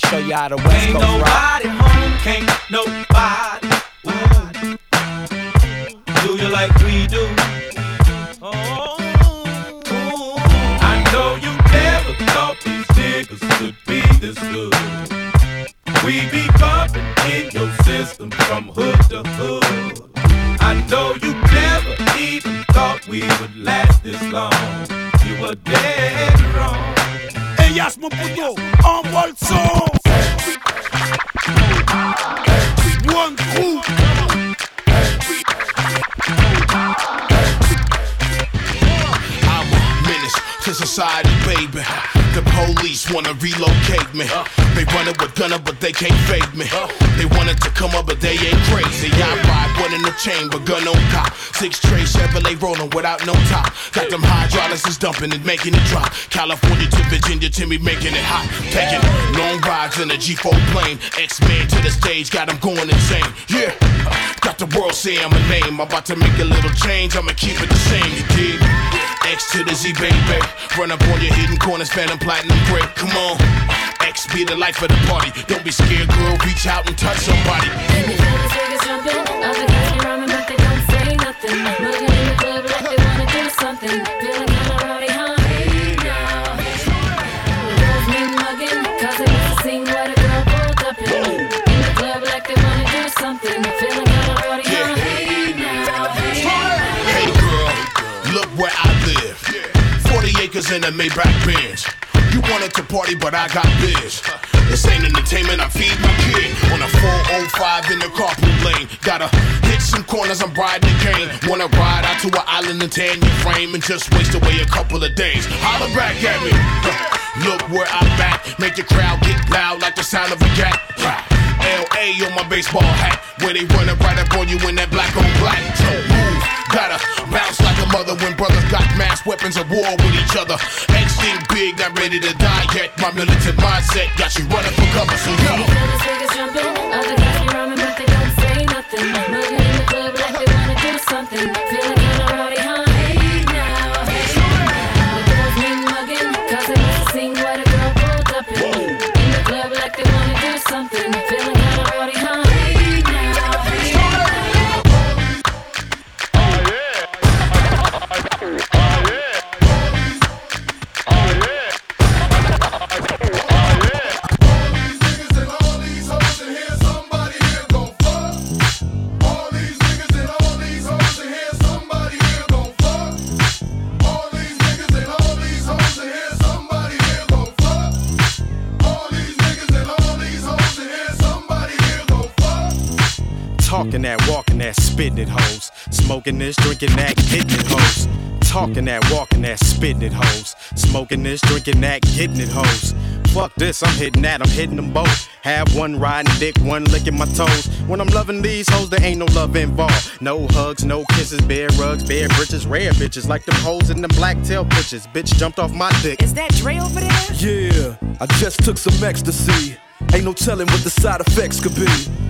gotta show you how the West Ain't Coast rock. nobody home, can't nobody. Ooh. Do you like we do? Oh, ooh. I know you never thought these niggas could be this good. We be bumping in your system from hood to hood. I know you never even thought we would last this long. You were dead. Ellas mon poteau, le son The police wanna relocate me. They running with gunner, but they can't fake me. They wanted to come up, but they ain't crazy. I ride one in the chamber, gun on cop. Six tray Chevrolet rolling without no top. Got them hydraulics is dumping and making it drop. California to Virginia Timmy making it hot. Taking long rides in a G4 plane. X-Men to the stage, got them going insane. Yeah, the world saying my name. I'm about to make a little change, I'ma keep it the same, you dig? X to the Z, baby. Run up on your hidden corners, phantom platinum break. Come on. X be the life of the party. Don't be scared, girl. Reach out and touch somebody. Niggas jumping, other guys be rhyming, but they don't say nothing. Moving in the club like they wanna do something. 40 acres in a Maybach Benz. You wanted to party, but I got biz. This ain't entertainment, I feed my kid. On a 405 in the carpool lane. Gotta hit some corners, I'm riding the cane. Wanna ride out to an island and tan your frame and just waste away a couple of days. Holler back at me. Look where I'm at. Make the crowd get loud like the sound of a cat. LA on my baseball hat. Where they running right up on you in that black on black. So move. Gotta bounce like a mother when brothers got mass weapons of war with each other. X think big, not ready to die yet. My militant mindset got you running for cover, so yo. Other don't. That, spitting it hoes. Smoking this, drinking that, getting it hoes. Talking that, walking that, spitting it hoes. Smoking this, drinking that, getting it hoes. Fuck this, I'm hitting that, I'm hitting them both. Have one riding dick, one licking my toes. When I'm loving these hoes, there ain't no love involved. No hugs, no kisses, bare rugs, bare britches, rare bitches. Like them hoes in them black tail bitches. Bitch jumped off my dick. Is that Dre over there? Yeah, I just took some ecstasy. Ain't no telling what the side effects could be.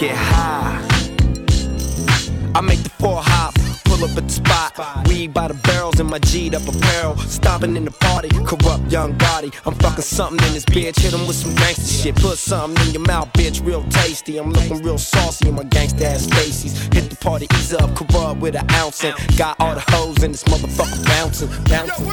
Come on, let's get high. I make the four hop, pull up at the spot. Weed by the barrels in my G'd up apparel. Stomping in the party, corrupt young body. I'm fucking something in this bitch. Hit 'em with some gangster shit. Put something in your mouth, bitch, real tasty. I'm looking real saucy in my gangsta ass faces. Hit the party, ease up, corrupt with an ounce. And got all the hoes in this motherfucker bouncing, bouncing.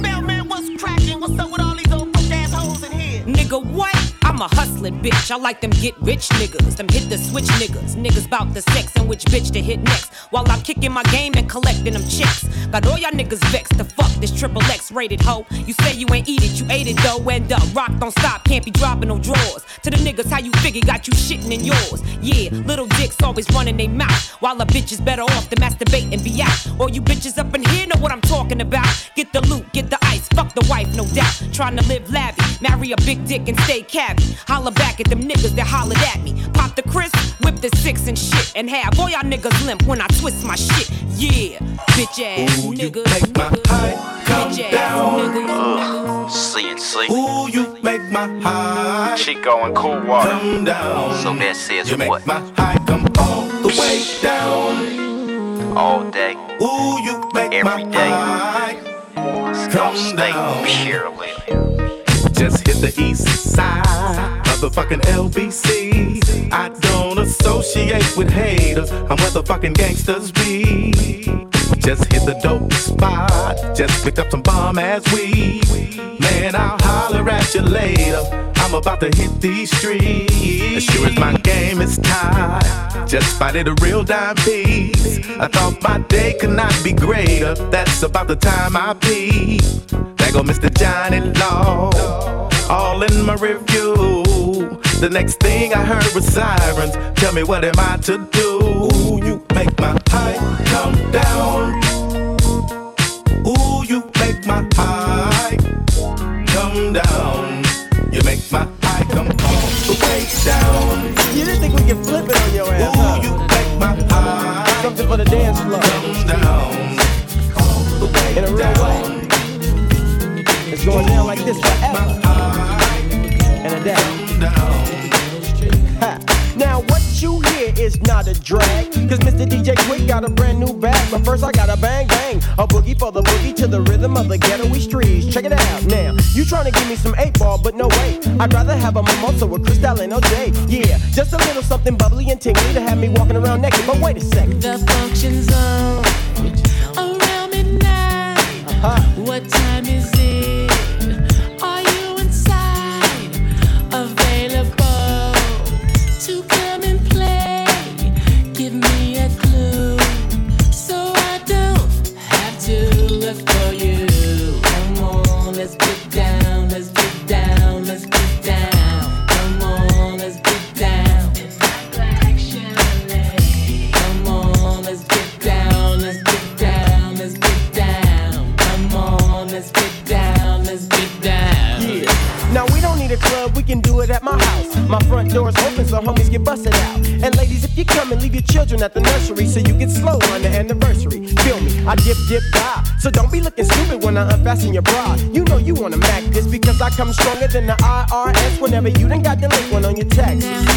Mailman, what's cracking? What's up with all these old broke ass hoes in here? Nigga, what? I'm a hustling bitch. I like them get rich niggas. Them hit the switch niggas. Niggas bout the sex and which bitch to hit next. While I'm kicking my game and collecting them chicks. Got all y'all niggas vexed to fuck this triple X rated hoe. You say you ain't eat it, you ate it though. End up, rock don't stop, can't be dropping no drawers. To the niggas, how you figure got you shitting in yours. Yeah, little dicks always running they mouth. While a bitch is better off to masturbate and be out. All you bitches up in here know what I'm talking about. Get the loot, get the ice, fuck the wife, no doubt. Trying to live lavish, marry a big dick and stay cabby. Holla back at them niggas that hollered at me. Pop the crisp, whip the six and shit, and have all y'all niggas limp when I twist my shit. Yeah, bitch ass niggas. Make my height come bitch Uh, CNC. Ooh, you make my high Chico and Cool Water. come down. So that says You make what? my high come all the way down. All day. Ooh, you make Every my day. high Come stay purely. Just hit the east side, motherfucking LBC. I don't associate with haters, I'm where the fucking gangsters be. Just hit the dope spot, just picked up some bomb ass weed. Man, I'll holler at you later. I'm about to hit these streets. As sure as my game is tied, just spotted a real dime piece. I thought my day could not be greater. That's about the time I peep. There go Mr. Johnny Law, all in my review. The next thing I heard was sirens. Tell me what am I to do? Ooh, You make my high come down. Ooh, you make my high come down. You make my high come all the way down. You didn't think we could flip it on your ass, huh? you make my high Something for the dance floor. come down. In a real way. It's going down like this forever. And a day. Ha. (laughs) Now what you hear is not a drag Cause Mr. DJ Quik got a brand new bag But first I got a bang bang A boogie for the boogie to the rhythm of the ghetto streets Check it out now You tryna give me some 8 ball but no way I'd rather have a mimosa with Cristal and OJ Yeah, just a little something bubbly and tingly To have me walking around naked But wait a second The function zone around midnight. Uh-huh. What time is it? My front door's open so homies get busted out. And ladies, if you come and leave your children at the nursery so you get slow on the anniversary. Feel me, I dip, dip, die. So don't be looking stupid when I unfasten your bra. You know you wanna mac this because I come stronger than the IRS whenever you done got the delinquent on your taxes.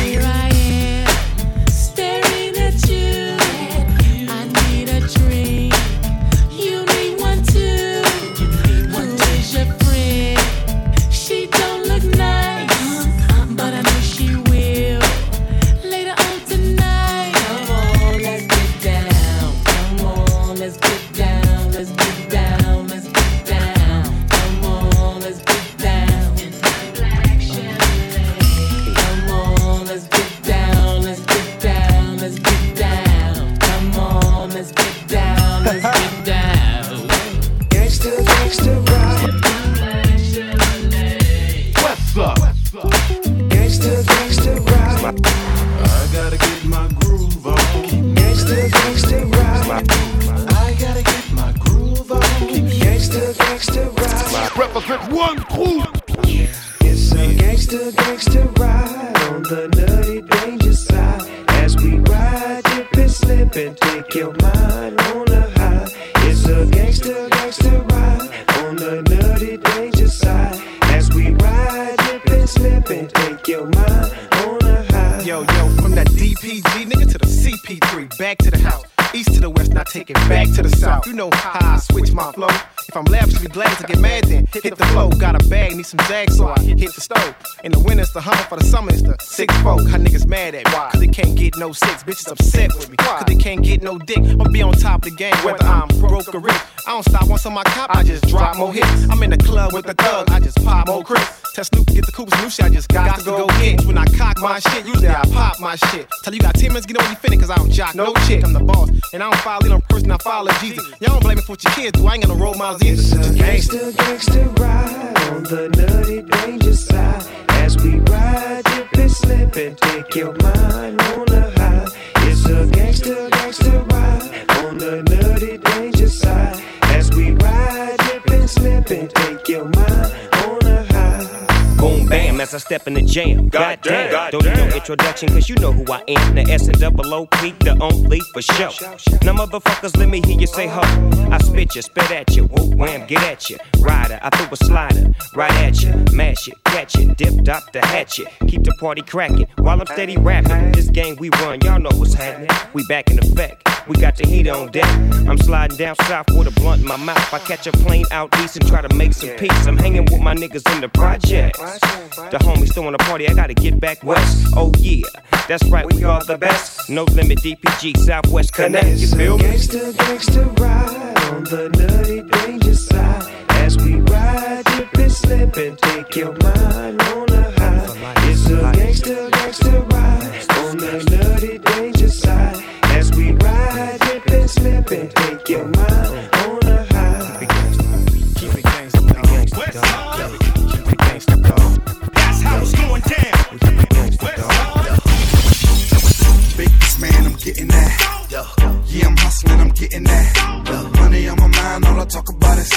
Don't stop once on my cop, I just drop more hits. I'm in the club with the thug, I just pop more Chris. Tell Snoop to get the coupes, new shit, I just got, to go get. When I cock my shit, usually I pop my shit. Tell you got 10 minutes, get on your finna, cause I don't jock no chick. I'm the boss, and I don't follow on person, I follow Jesus. Y'all don't blame me for what your kids do, I ain't gonna roll my either. It's a Just gangsta. gangsta, gangsta ride on the nutty danger side. As we ride, dip and slip and take your mind on a high. It's a gangsta, gangsta ride on the nutty danger side. As we ride, dip and slip and take your mind on a high. Boom, as I step in the jam. Goddamn, don't need no introduction, cause you know who I am. The S and double O P, the only for show. Now, motherfuckers, let me hear you say ho. I spit you, spit at you, whoop, wham, get at you. Rider, I throw a slider, right at you. Mash it, catch it, dip, dop the hatchet. Keep the party cracking while I'm steady rapping. This game we run, y'all know what's happening. We back in effect. We got the heat on deck. I'm sliding down south with a blunt in my mouth. I catch a plane out east and try to make some peace. I'm hanging with my niggas in the projects. The homies throwing a party, I gotta get back west. Oh yeah, that's right, we are the best. No limit DPG, Southwest Connect. You feel me? Gangsta, gangsta ride on the nutty danger side. As we ride, dip and slip take your mind on a high. It's a gangsta, gangsta ride on the nutty danger side. As we ride, dip and slip take your mind on a high. Keep it. Keep it dog. That's how it's going down. Biggest man, I'm getting that. Yeah, I'm hustling, I'm getting that. Money on my mind, all I talk about is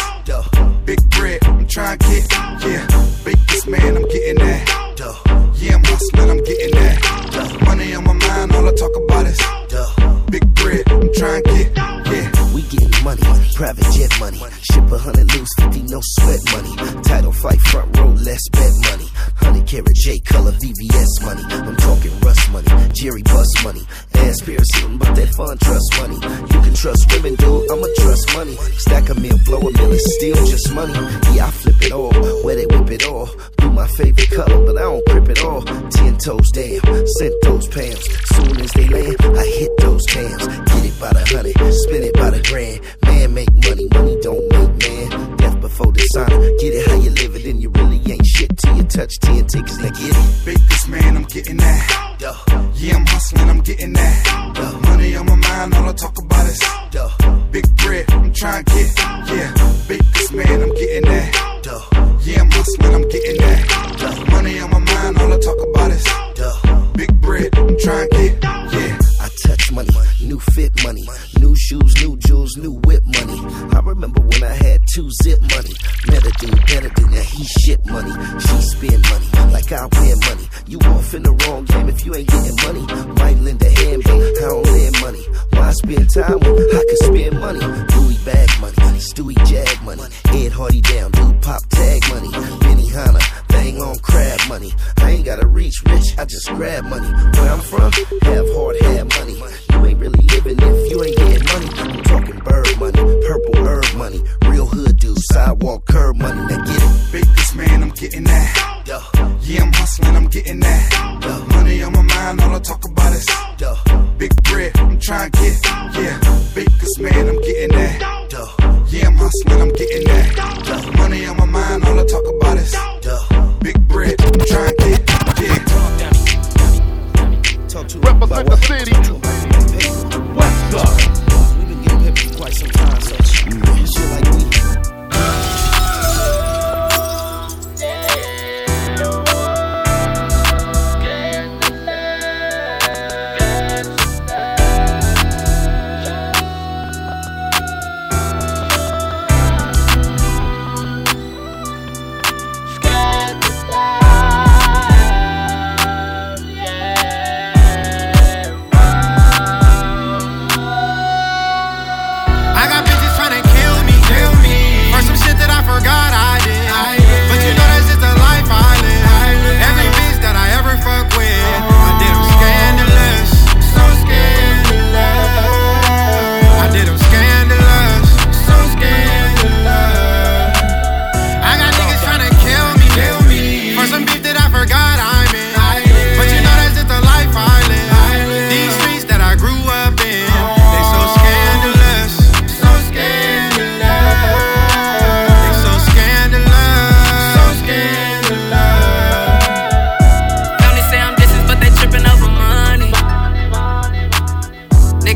big bread. I'm trying to get, yeah. Biggest man, I'm getting private jet money. Ship a hundred loose, fifty no sweat money. Title fight front row, less bet money. Hundred carat J color VVS money. I'm talking rust money, Jerry Buss money. Ass piercing, but that fun trust money. You can trust women, dude. I'ma trust money. Stack a meal, blow a mill, it's still just money. Yeah, I flip it all, where they whip it all. Blue my favorite color, but I don't grip it all. Ten toes down, sent those pounds. Soon as they land, I hit those cams. Get it by the hundred, spin it by the grand. Man make money, money don't make man. Death before dishonor. Get it how you live it, and you really ain't shit till you touch ten tickets. Now get it. Biggest man, I'm getting that. Yeah, I'm hustling, I'm getting that. Money on my mind, all I talk about is big bread. I'm trying to get, yeah. Biggest man, I'm getting that. Yeah, I'm hustling, I'm getting that. Money on my mind, all I talk about is big bread. I'm trying to get, yeah. I touch money, new fit money, new shoes, new zip money. Met a dude better than that, he shit money. She spend money like I win money. You off in the wrong game if you ain't getting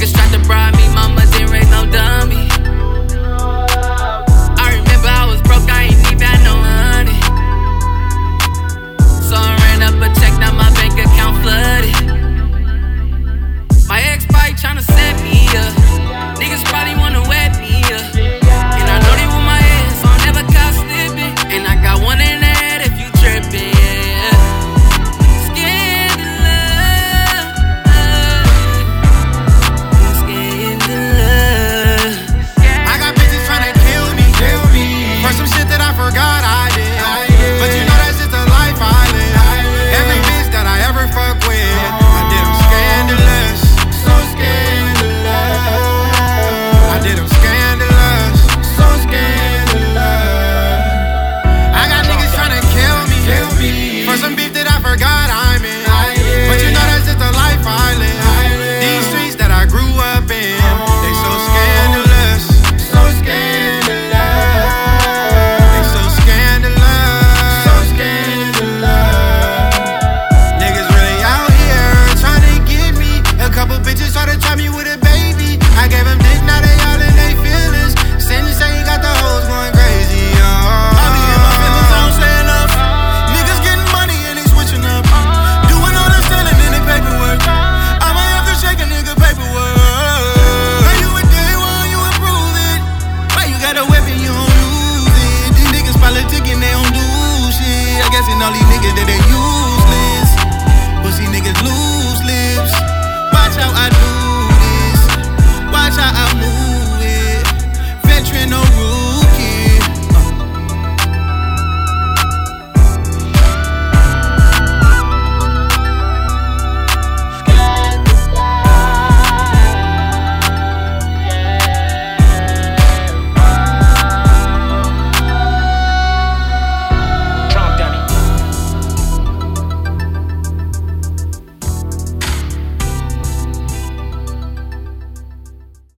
niggas tried to bribe.